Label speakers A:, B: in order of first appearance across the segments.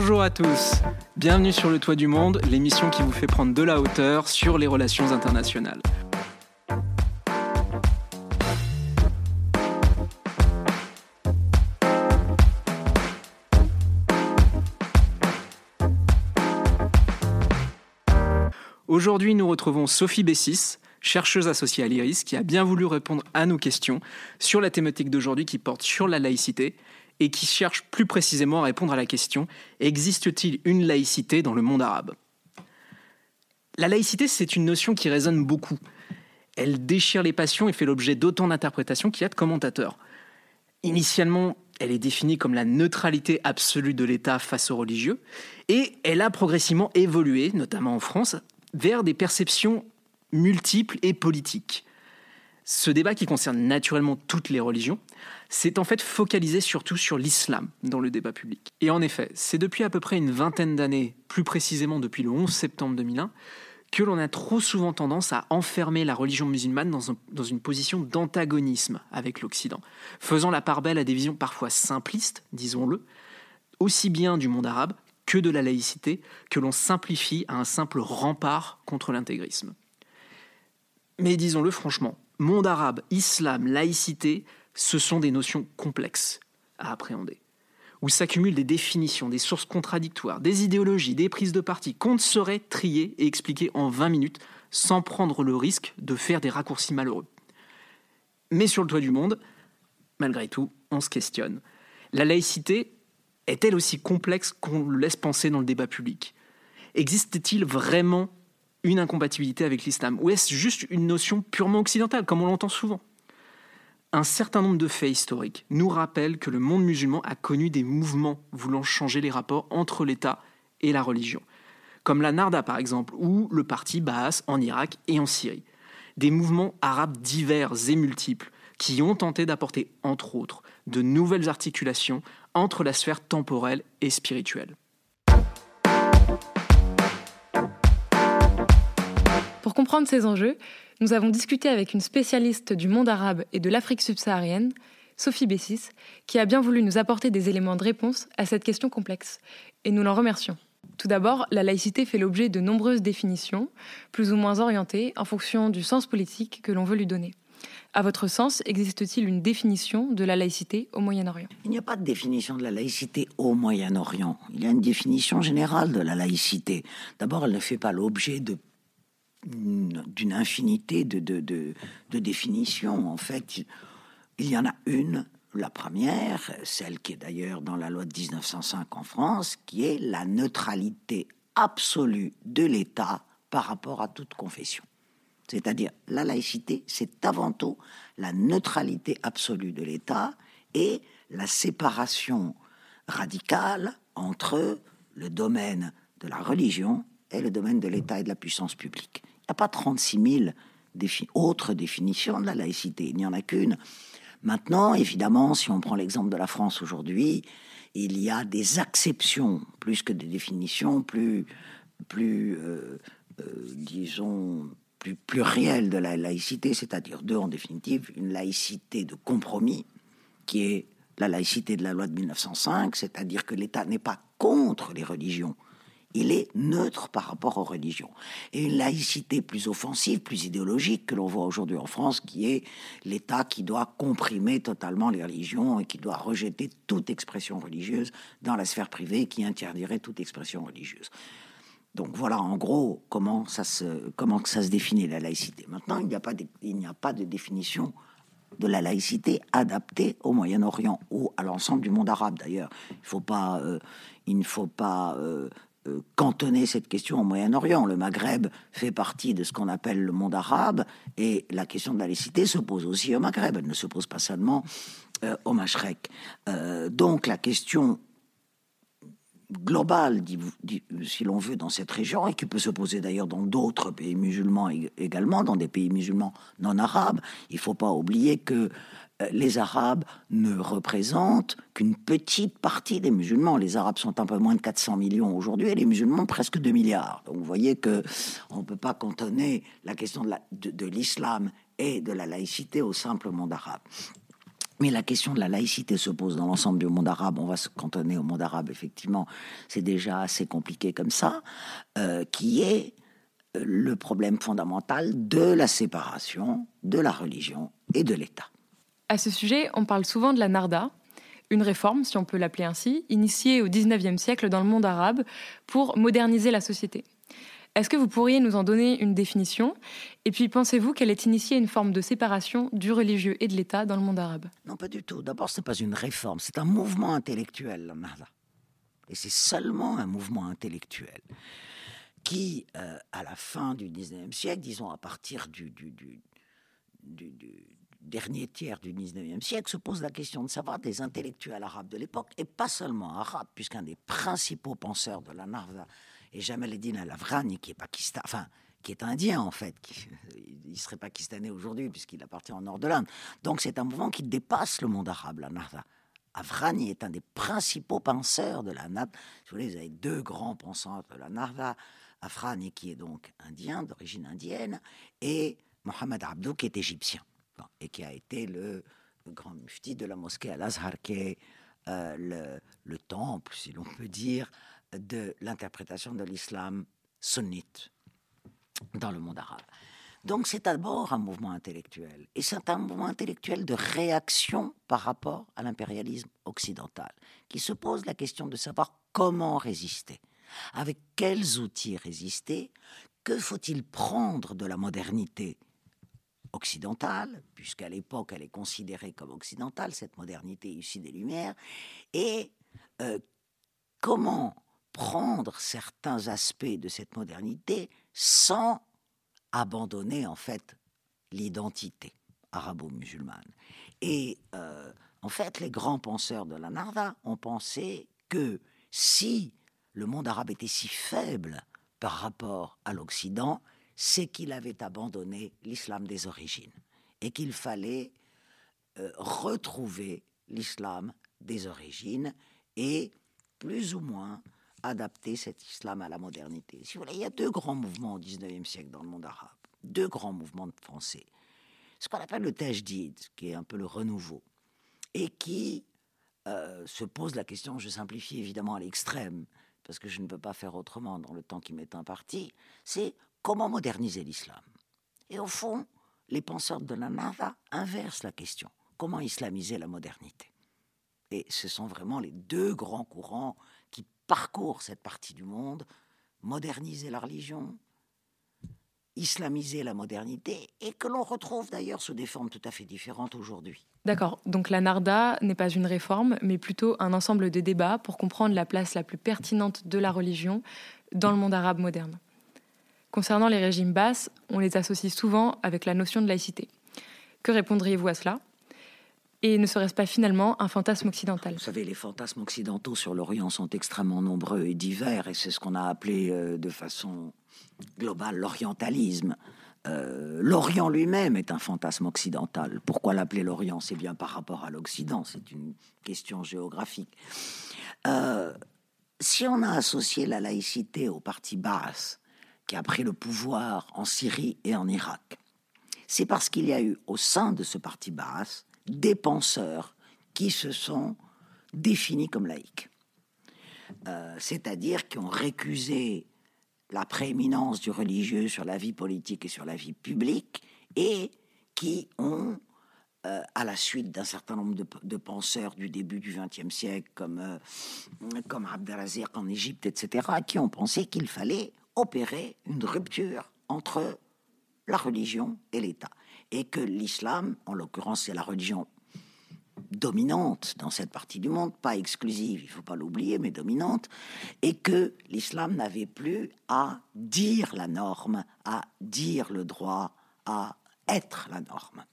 A: Bonjour à tous, bienvenue sur le Toit du Monde, l'émission qui vous fait prendre de la hauteur sur les relations internationales. Aujourd'hui, nous retrouvons Sophie Bessis, chercheuse associée à l'IRIS, qui a bien voulu répondre à nos questions sur la thématique d'aujourd'hui qui porte sur la laïcité et qui cherche plus précisément à répondre à la question existe-t-il une laïcité dans le monde arabe? La laïcité, c'est une notion qui résonne beaucoup. Elle déchire les passions et fait l'objet d'autant d'interprétations qu'il y a de commentateurs. Initialement, elle est définie comme la neutralité absolue de l'État face aux religieux, et elle a progressivement évolué, notamment en France, vers des perceptions multiples et politiques. Ce débat qui concerne naturellement toutes les religions s'est en fait focalisé surtout sur l'islam dans le débat public. Et en effet, c'est depuis à peu près une vingtaine d'années, plus précisément depuis le 11 septembre 2001, que l'on a trop souvent tendance à enfermer la religion musulmane dans, dans une position d'antagonisme avec l'Occident, faisant la part belle à des visions parfois simplistes, disons-le, aussi bien du monde arabe que de la laïcité que l'on simplifie à un simple rempart contre l'intégrisme. Mais disons-le franchement, monde arabe, islam, laïcité, ce sont des notions complexes à appréhender, où s'accumulent des définitions, des sources contradictoires, des idéologies, des prises de parti qu'on ne saurait trier et expliquer en 20 minutes sans prendre le risque de faire des raccourcis malheureux. Mais sur le toit du monde, malgré tout, on se questionne. La laïcité, est-elle aussi complexe qu'on le laisse penser dans le débat public? Existe-t-il vraiment une incompatibilité avec l'islam Ou est-ce juste une notion purement occidentale, comme on l'entend souvent? Un certain nombre de faits historiques nous rappellent que le monde musulman a connu des mouvements voulant changer les rapports entre l'État et la religion, comme la Narda par exemple, ou le parti Baas en Irak et en Syrie. Des mouvements arabes divers et multiples qui ont tenté d'apporter, entre autres, de nouvelles articulations entre la sphère temporelle et spirituelle.
B: Pour comprendre ces enjeux, nous avons discuté avec une spécialiste du monde arabe et de l'Afrique subsaharienne, Sophie Bessis, qui a bien voulu nous apporter des éléments de réponse à cette question complexe, et nous l'en remercions. Tout d'abord, la laïcité fait l'objet de nombreuses définitions, plus ou moins orientées en fonction du sens politique que l'on veut lui donner. À votre sens, existe-t-il une définition de la laïcité au Moyen-Orient?
C: Il n'y a pas de définition de la laïcité au Moyen-Orient. Il y a une définition générale de la laïcité. D'abord, elle ne fait pas l'objet de d'une infinité de, de, de, définitions. En fait, il y en a une, la première, celle qui est d'ailleurs dans la loi de 1905 en France, qui est la neutralité absolue de l'État par rapport à toute confession. C'est-à-dire la laïcité, c'est avant tout la neutralité absolue de l'État et la séparation radicale entre le domaine de la religion et le domaine de l'État et de la puissance publique. N'y a pas 36 000 autres définitions de la laïcité, il n'y en a qu'une. Maintenant, évidemment, si on prend l'exemple de la France aujourd'hui, il y a des acceptions plus que des définitions, plus, plus euh, euh, disons, plus pluriel de la laïcité, c'est-à-dire deux en définitive, une laïcité de compromis, qui est la laïcité de la loi de 1905, c'est-à-dire que l'État n'est pas contre les religions, il est neutre par rapport aux religions. Et une laïcité plus offensive, plus idéologique que l'on voit aujourd'hui en France, qui est l'État qui doit comprimer totalement les religions et qui doit rejeter toute expression religieuse dans la sphère privée, qui interdirait toute expression religieuse. Donc voilà en gros comment ça se, ça se définit la laïcité. Maintenant, il n'y a, pas de, a pas de définition de la laïcité adaptée au Moyen-Orient ou à l'ensemble du monde arabe d'ailleurs. Il, euh, ne faut pas euh, cantonner cette question au Moyen-Orient. Le Maghreb fait partie de ce qu'on appelle le monde arabe et la question de la laïcité se pose aussi au Maghreb. Elle ne se pose pas seulement au Mashrek. donc la question global, si l'on veut, dans cette région, et qui peut se poser d'ailleurs dans d'autres pays musulmans également, dans des pays musulmans non arabes. Il ne faut pas oublier que euh, les Arabes ne représentent qu'une petite partie des musulmans. Les Arabes sont un peu moins de 400 millions aujourd'hui et les musulmans presque 2 milliards. Donc vous voyez que on ne peut pas cantonner la question de l'islam et de la laïcité au simple monde arabe. Mais la question de la laïcité se pose dans l'ensemble du monde arabe. On va se cantonner au monde arabe, effectivement. C'est déjà assez compliqué comme ça, euh, qui est euh, le problème fondamental de la séparation de la religion et de l'État.
B: À ce sujet, on parle souvent de la Narda, une réforme, si on peut l'appeler ainsi, initiée au XIXe siècle dans le monde arabe pour moderniser la société. Est-ce que vous pourriez nous en donner une définition? Et puis, pensez-vous qu'elle ait initié une forme de séparation du religieux et de l'État dans le monde arabe?
C: Non, pas du tout. D'abord, ce n'est pas une réforme, c'est un mouvement intellectuel, Et c'est seulement un mouvement intellectuel qui, euh, à la fin du XIXe siècle, disons à partir du, dernier tiers du XIXe siècle, se pose la question de savoir des intellectuels arabes de l'époque, et pas seulement arabes, puisqu'un des principaux penseurs de la Narva et Jamal Eddin Al-Afghani, qui est Pakistan, enfin, qui est indien en fait, qui, il serait pakistanais aujourd'hui puisqu'il appartient au nord de l'Inde. Donc c'est un mouvement qui dépasse le monde arabe, la Nahda. Afghani est un des principaux penseurs de la Nahda. vous voulez, avez deux grands penseurs de la Nahda, Afghani qui est donc indien, d'origine indienne, et Mohamed Abdou qui est égyptien et qui a été le, grand mufti de la mosquée Al-Azhar, qui est euh, le temple, si l'on peut dire, de l'interprétation de l'islam sunnite dans le monde arabe. Donc c'est d'abord un mouvement intellectuel, et c'est un mouvement intellectuel de réaction par rapport à l'impérialisme occidental, qui se pose la question de savoir comment résister, avec quels outils résister, que faut-il prendre de la modernité occidentale, puisqu'à l'époque elle est considérée comme occidentale, cette modernité issue des Lumières, et euh, comment prendre certains aspects de cette modernité sans abandonner en fait l'identité arabo-musulmane. Et euh, en fait, les grands penseurs de la Narva ont pensé que si le monde arabe était si faible par rapport à l'Occident, c'est qu'il avait abandonné l'islam des origines et qu'il fallait euh, retrouver l'islam des origines et plus ou moins adapter cet islam à la modernité. Il y a deux grands mouvements au XIXe siècle dans le monde arabe, deux grands mouvements de français. Ce qu'on appelle le tajdid, qui est un peu le renouveau, et qui euh, se pose la question, je simplifie évidemment à l'extrême, parce que je ne peux pas faire autrement dans le temps qui m'est imparti, c'est comment moderniser l'islam. Et au fond, les penseurs de la Nava inversent la question. Comment islamiser la modernité? Et ce sont vraiment les deux grands courants parcourt cette partie du monde, moderniser la religion, islamiser la modernité, et que l'on retrouve d'ailleurs sous des formes tout à fait différentes aujourd'hui.
B: D'accord, donc la Narda n'est pas une réforme, mais plutôt un ensemble de débats pour comprendre la place la plus pertinente de la religion dans le monde arabe moderne. Concernant les régimes basses, on les associe souvent avec la notion de laïcité. Que répondriez-vous à cela? Et ne serait-ce pas finalement un fantasme occidental?
C: Vous savez, les fantasmes occidentaux sur l'Orient sont extrêmement nombreux et divers, et c'est ce qu'on a appelé euh, de façon globale l'orientalisme. Euh, L'Orient lui-même est un fantasme occidental. Pourquoi l'appeler l'Orient? C'est bien par rapport à l'Occident, c'est une question géographique. Euh, si on a associé la laïcité au parti Baas, qui a pris le pouvoir en Syrie et en Irak, c'est parce qu'il y a eu au sein de ce parti Baas des penseurs qui se sont définis comme laïcs. Euh, c'est-à-dire qui ont récusé la prééminence du religieux sur la vie politique et sur la vie publique, et qui ont, euh, à la suite d'un certain nombre de, penseurs du début du XXe siècle, comme, euh, comme Abdelazir en Égypte, etc., qui ont pensé qu'il fallait opérer une rupture entre la religion et l'État et que l'islam, en l'occurrence c'est la religion dominante dans cette partie du monde, pas exclusive, il ne faut pas l'oublier, mais dominante, et que l'islam n'avait plus à dire la norme, à dire le droit, à être la norme.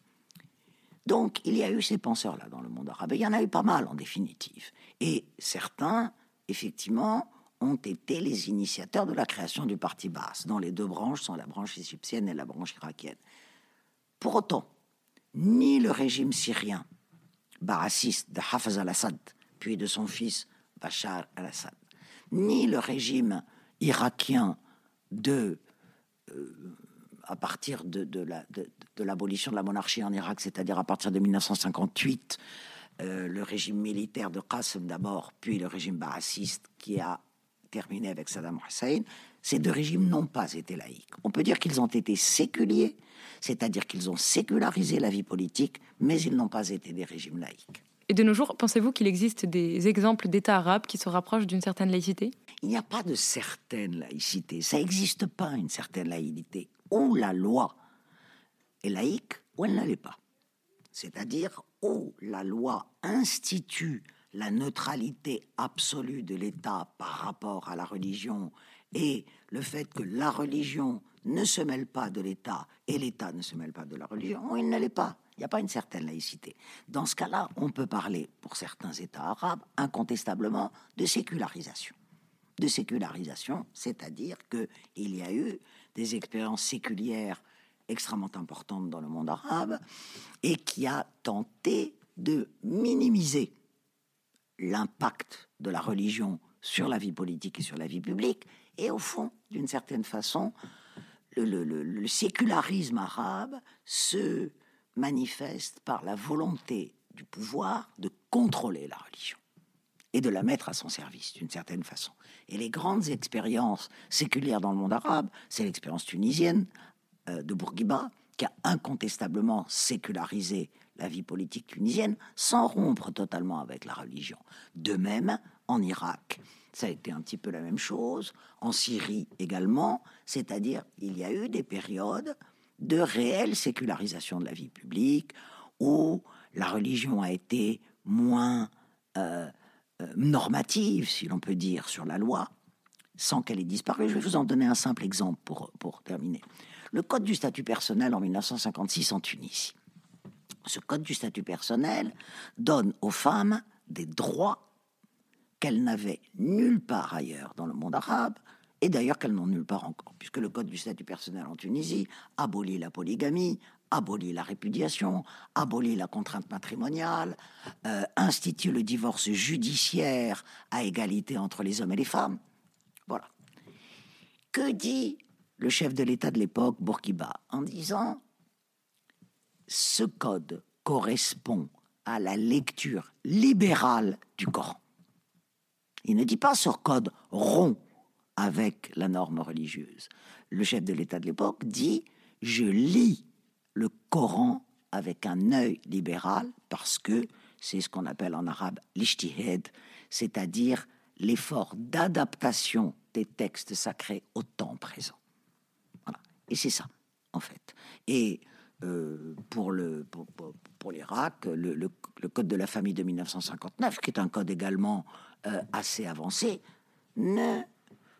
C: Donc il y a eu ces penseurs-là dans le monde arabe, il y en a eu pas mal en définitive, et certains, effectivement, ont été les initiateurs de la création du parti basse, dont les deux branches sont la branche égyptienne et la branche irakienne. Pour autant, ni le régime syrien barassiste de Hafez al-Assad, puis de son fils Bachar al-Assad, ni le régime irakien de euh, à partir de, de l'abolition de, la monarchie en Irak, c'est-à-dire à partir de 1958, euh, le régime militaire de Qasem d'abord, puis le régime baassiste qui a terminé avec Saddam Hussein, ces deux régimes n'ont pas été laïques. On peut dire qu'ils ont été séculiers, c'est-à-dire qu'ils ont sécularisé la vie politique, mais ils n'ont pas été des régimes laïques.
B: Et de nos jours, pensez-vous qu'il existe des exemples d'États arabes qui se rapprochent d'une certaine laïcité?
C: Il n'y a pas de certaine laïcité. Ça n'existe pas une certaine laïcité. Ou la loi est laïque, ou elle ne l'est pas. C'est-à-dire où la loi institue la neutralité absolue de l'État par rapport à la religion et le fait que la religion ne se mêle pas de l'État et l'État ne se mêle pas de la religion, il ne l'est pas. Il n'y a pas une certaine laïcité. Dans ce cas-là, on peut parler, pour certains États arabes, incontestablement de sécularisation. De sécularisation, c'est-à-dire qu'il y a eu des expériences séculières extrêmement importantes dans le monde arabe et qui a tenté de minimiser l'impact de la religion sur la vie politique et sur la vie publique. Et au fond, d'une certaine façon, le, sécularisme arabe se manifeste par la volonté du pouvoir de contrôler la religion et de la mettre à son service d'une certaine façon. Et les grandes expériences séculières dans le monde arabe, c'est l'expérience tunisienne euh, de Bourguiba, qui a incontestablement sécularisé la vie politique tunisienne sans rompre totalement avec la religion. De même, en Irak, ça a été un petit peu la même chose, en Syrie également, c'est-à-dire il y a eu des périodes de réelle sécularisation de la vie publique, où la religion a été moins euh, euh, normative, si l'on peut dire, sur la loi, sans qu'elle ait disparu. Je vais vous en donner un simple exemple pour, pour terminer. Le Code du statut personnel en 1956 en Tunisie. Ce Code du statut personnel donne aux femmes des droits qu'elles n'avaient nulle part ailleurs dans le monde arabe, et d'ailleurs qu'elles n'ont nulle part encore, puisque le Code du statut personnel en Tunisie abolit la polygamie, abolit la répudiation, abolit la contrainte matrimoniale, euh, institue le divorce judiciaire à égalité entre les hommes et les femmes. Voilà. Que dit le chef de l'État de l'époque, Bourguiba, en disant ce code correspond à la lecture libérale du Coran? Il ne dit pas ce code rompt avec la norme religieuse. Le chef de l'État de l'époque dit je lis le Coran avec un œil libéral parce que c'est ce qu'on appelle en arabe l'ishtihad, c'est-à-dire l'effort d'adaptation des textes sacrés au temps présent. Voilà. Et c'est ça, en fait. Et euh, pour le l'Irak, le, code de la famille de 1959, qui est un code également euh, assez avancé, ne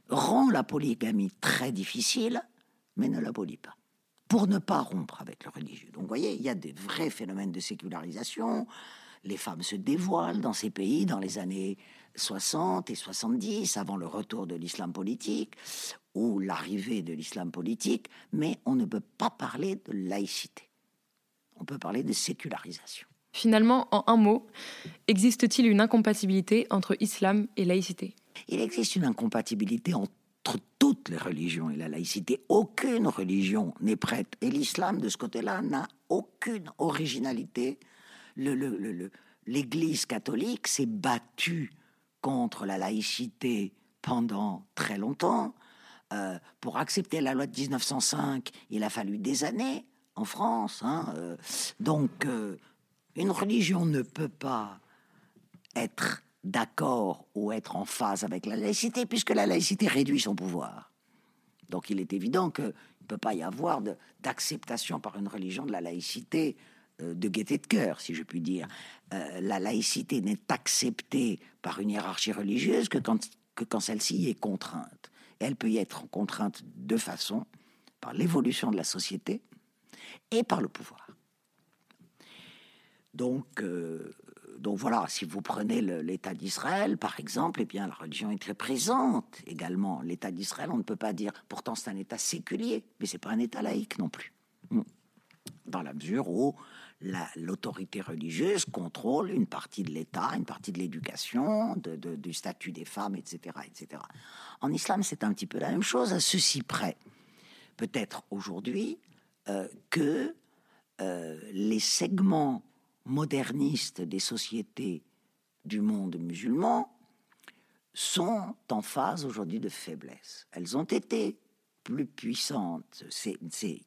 C: rend la polygamie très difficile, mais ne l'abolit pas pour ne pas rompre avec le religieux. Donc, vous voyez, il y a des vrais phénomènes de sécularisation. Les femmes se dévoilent dans ces pays dans les années 60 et 70, avant le retour de l'islam politique ou l'arrivée de l'islam politique, mais on ne peut pas parler de laïcité. On peut parler de sécularisation.
B: Finalement, en un mot, existe-t-il une incompatibilité entre islam et laïcité?
C: Il existe une incompatibilité entre toutes les religions et la laïcité. Aucune religion n'est prête. Et l'islam, de ce côté-là, n'a aucune originalité. L'Église catholique s'est battue contre la laïcité pendant très longtemps. Euh, pour accepter la loi de 1905, il a fallu des années en France. Hein, euh. donc, euh, une religion ne peut pas être d'accord ou être en phase avec la laïcité, puisque la laïcité réduit son pouvoir. Donc il est évident qu'il ne peut pas y avoir d'acceptation par une religion de la laïcité de gaieté de cœur, si je puis dire. la laïcité n'est acceptée par une hiérarchie religieuse que quand, que quand celle-ci est contrainte. Elle peut y être contrainte de façon par l'évolution de la société et par le pouvoir. Donc, euh, donc voilà, si vous prenez l'État d'Israël, par exemple, eh bien la religion est très présente également. L'État d'Israël, on ne peut pas dire, pourtant c'est un État séculier, mais c'est pas un État laïque non plus. Hmm. Dans la mesure où l'autorité religieuse contrôle une partie de l'État, une partie de l'éducation, du statut des femmes, etc., etc. En islam, c'est un petit peu la même chose, à ceci près peut-être aujourd'hui euh, que euh, les segments modernistes des sociétés du monde musulman sont en phase aujourd'hui de faiblesse. Elles ont été plus puissantes,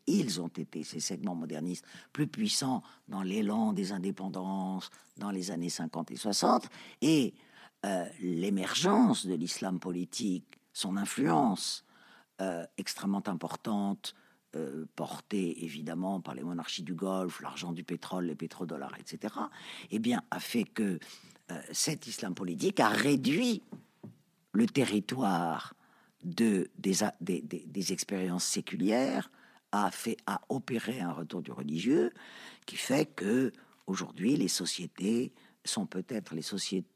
C: ils ont été, ces segments modernistes, plus puissants dans l'élan des indépendances dans les années 50 et 60, et euh, l'émergence de l'islam politique, son influence extrêmement importante, euh, portée évidemment par les monarchies du Golfe, l'argent du pétrole, les pétrodollars, etc., eh bien, a fait que cet islam politique a réduit le territoire de, des, des, des, expériences séculières a fait a opéré un retour du religieux qui fait que aujourd'hui les sociétés sont peut-être les sociétés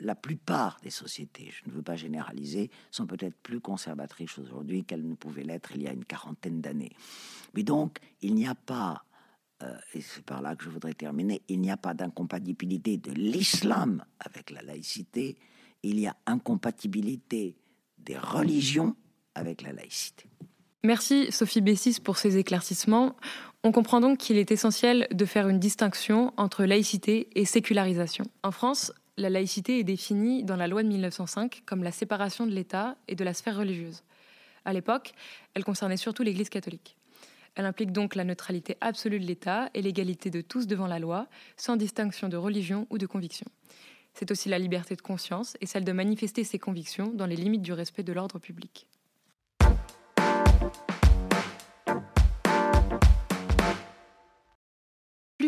C: la plupart des sociétés, je ne veux pas généraliser, sont peut-être plus conservatrices aujourd'hui qu'elles ne pouvaient l'être il y a une quarantaine d'années. Mais donc, il n'y a pas, euh, et c'est par là que je voudrais terminer, il n'y a pas d'incompatibilité de l'islam avec la laïcité, il y a incompatibilité des religions avec la laïcité.
B: Merci Sophie Bessis pour ces éclaircissements. On comprend donc qu'il est essentiel de faire une distinction entre laïcité et sécularisation. En France, la laïcité est définie dans la loi de 1905 comme la séparation de l'État et de la sphère religieuse. À l'époque, elle concernait surtout l'Église catholique. Elle implique donc la neutralité absolue de l'État et l'égalité de tous devant la loi, sans distinction de religion ou de conviction. C'est aussi la liberté de conscience et celle de manifester ses convictions dans les limites du respect de l'ordre public.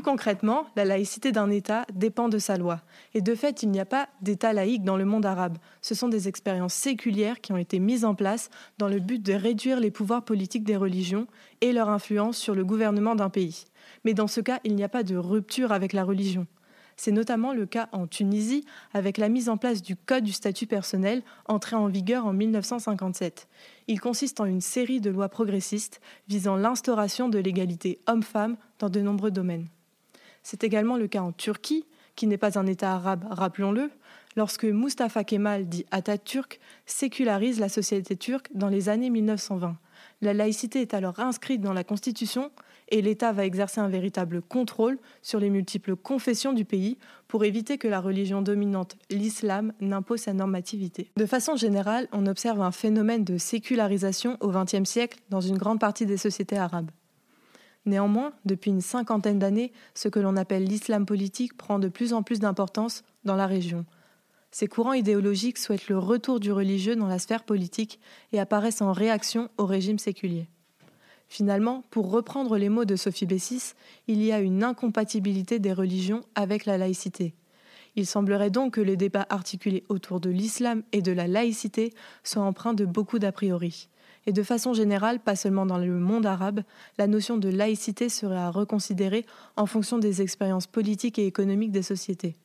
D: Concrètement, la laïcité d'un État dépend de sa loi. Et de fait, il n'y a pas d'État laïque dans le monde arabe. Ce sont des expériences séculières qui ont été mises en place dans le but de réduire les pouvoirs politiques des religions et leur influence sur le gouvernement d'un pays. Mais dans ce cas, il n'y a pas de rupture avec la religion. C'est notamment le cas en Tunisie avec la mise en place du Code du statut personnel entré en vigueur en 1957. Il consiste en une série de lois progressistes visant l'instauration de l'égalité homme-femme dans de nombreux domaines. C'est également le cas en Turquie, qui n'est pas un État arabe, rappelons-le, lorsque Mustafa Kemal, dit Atatürk, sécularise la société turque dans les années 1920. La laïcité est alors inscrite dans la Constitution et l'État va exercer un véritable contrôle sur les multiples confessions du pays pour éviter que la religion dominante, l'islam, n'impose sa normativité. De façon générale, on observe un phénomène de sécularisation au XXe siècle dans une grande partie des sociétés arabes. Néanmoins, depuis une cinquantaine d'années, ce que l'on appelle l'islam politique prend de plus en plus d'importance dans la région. Ces courants idéologiques souhaitent le retour du religieux dans la sphère politique et apparaissent en réaction au régime séculier. Finalement, pour reprendre les mots de Sophie Bessis, il y a une incompatibilité des religions avec la laïcité. Il semblerait donc que les débats articulés autour de l'islam et de la laïcité soient empreints de beaucoup d'a priori. Et de façon générale, pas seulement dans le monde arabe, la notion de laïcité serait à reconsidérer en fonction des expériences politiques et économiques des sociétés.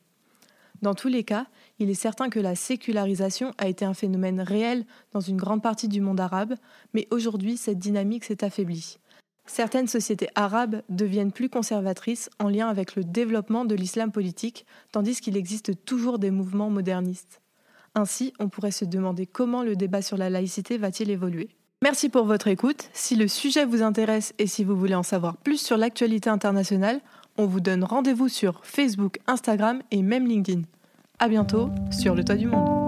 D: Dans tous les cas, il est certain que la sécularisation a été un phénomène réel dans une grande partie du monde arabe, mais aujourd'hui cette dynamique s'est affaiblie. Certaines sociétés arabes deviennent plus conservatrices en lien avec le développement de l'islam politique, tandis qu'il existe toujours des mouvements modernistes. Ainsi, on pourrait se demander comment le débat sur la laïcité va-t-il évoluer. Merci pour votre écoute. Si le sujet vous intéresse et si vous voulez en savoir plus sur l'actualité internationale, on vous donne rendez-vous sur Facebook, Instagram et même LinkedIn. À bientôt sur le toit du monde.